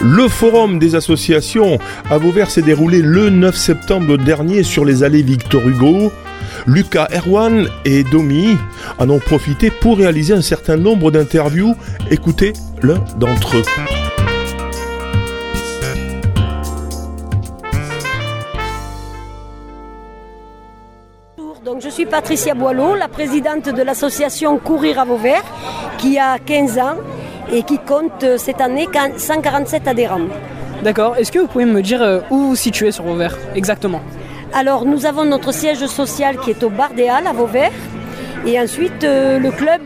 Le forum des associations à Vauvert s'est déroulé le 9 septembre dernier sur les allées Victor Hugo. Lucas Erwan et Domi en ont profité pour réaliser un certain nombre d'interviews. Écoutez l'un d'entre eux. Donc, je suis Patricia Boileau, la présidente de l'association Courir à Vauvert, qui a 15 ans et qui compte euh, cette année 147 adhérents. D'accord. Est-ce que vous pouvez me dire euh, où vous vous situez sur Vauvert exactement? Alors nous avons notre siège social qui est au Bar des Halles à Vauvert. Et ensuite euh, le club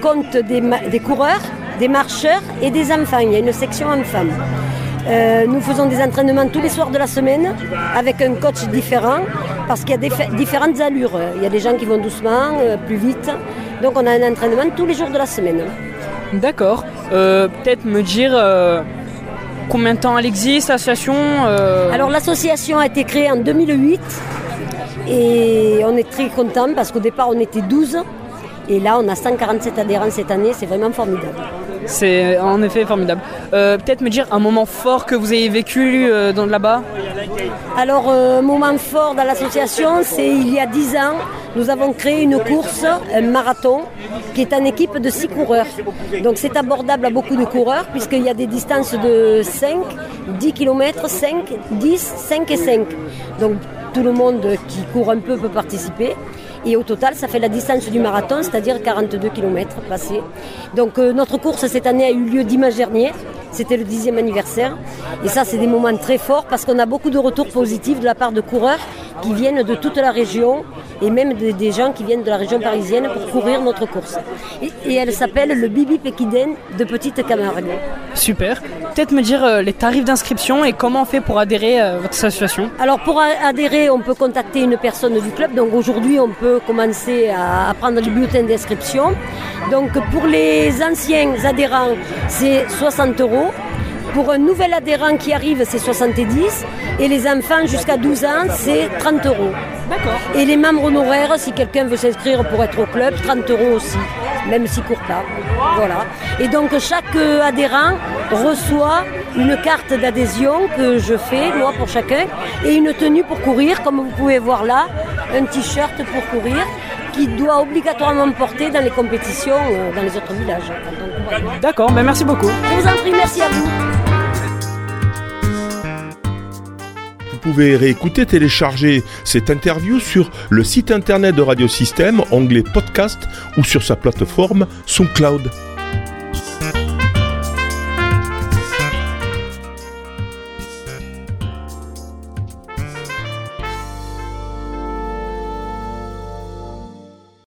compte des, coureurs, des marcheurs et des enfants. Il y a une section enfants. nous faisons des entraînements tous les soirs de la semaine avec un coach différent parce qu'il y a différentes allures. Il y a des gens qui vont doucement, plus vite. Donc on a un entraînement tous les jours de la semaine. D'accord. Euh, peut-être me dire euh, combien de temps elle existe, l'association euh Alors l'association a été créée en 2008 et on est très content parce qu'au départ on était 12 et là on a 147 adhérents cette année, c'est vraiment formidable. C'est en effet formidable. Peut-être me dire un moment fort que vous avez vécu dans là-bas? Alors, un moment fort dans l'association, c'est il y a 10 ans, nous avons créé une course, un marathon, qui est en équipe de 6 coureurs. Donc c'est abordable à beaucoup de coureurs, puisqu'il y a des distances de 5, 10 km, 5, 10, 5 et 5. Donc tout le monde qui court un peu peut participer. Et au total, ça fait la distance du marathon, c'est-à-dire 42 km passés. Donc euh, notre course cette année a eu lieu dimanche dernier. C'était le dixième anniversaire. Et ça, c'est des moments très forts parce qu'on a beaucoup de retours positifs de la part de coureurs qui viennent de toute la région et même des, gens qui viennent de la région parisienne pour courir notre course. Et, elle s'appelle le Bibi Pékiden de Petite Camargue. Super. Peut-être me dire euh, les tarifs d'inscription et comment on fait pour adhérer à votre association Alors pour adhérer, on peut contacter une personne du club. Donc aujourd'hui, on peut commencer à, prendre le bulletin d'inscription. Donc pour les anciens adhérents, c'est 60 euros. Pour un nouvel adhérent qui arrive, c'est 70. Et les enfants jusqu'à 12 ans, c'est 30 euros. D'accord. Et les membres honoraires, si quelqu'un veut s'inscrire pour être au club, 30 euros aussi, même s'il ne court pas. Voilà. Et donc chaque adhérent reçoit une carte d'adhésion que je fais, moi pour chacun, et une tenue pour courir, comme vous pouvez voir là, un t-shirt pour courir qui doit obligatoirement porter dans les compétitions euh, dans les autres villages. D'accord, ben merci beaucoup. Je vous en prie, merci à. Vous pouvez réécouter, télécharger cette interview sur le site internet de Radio Système, onglet podcast ou sur sa plateforme SoundCloud.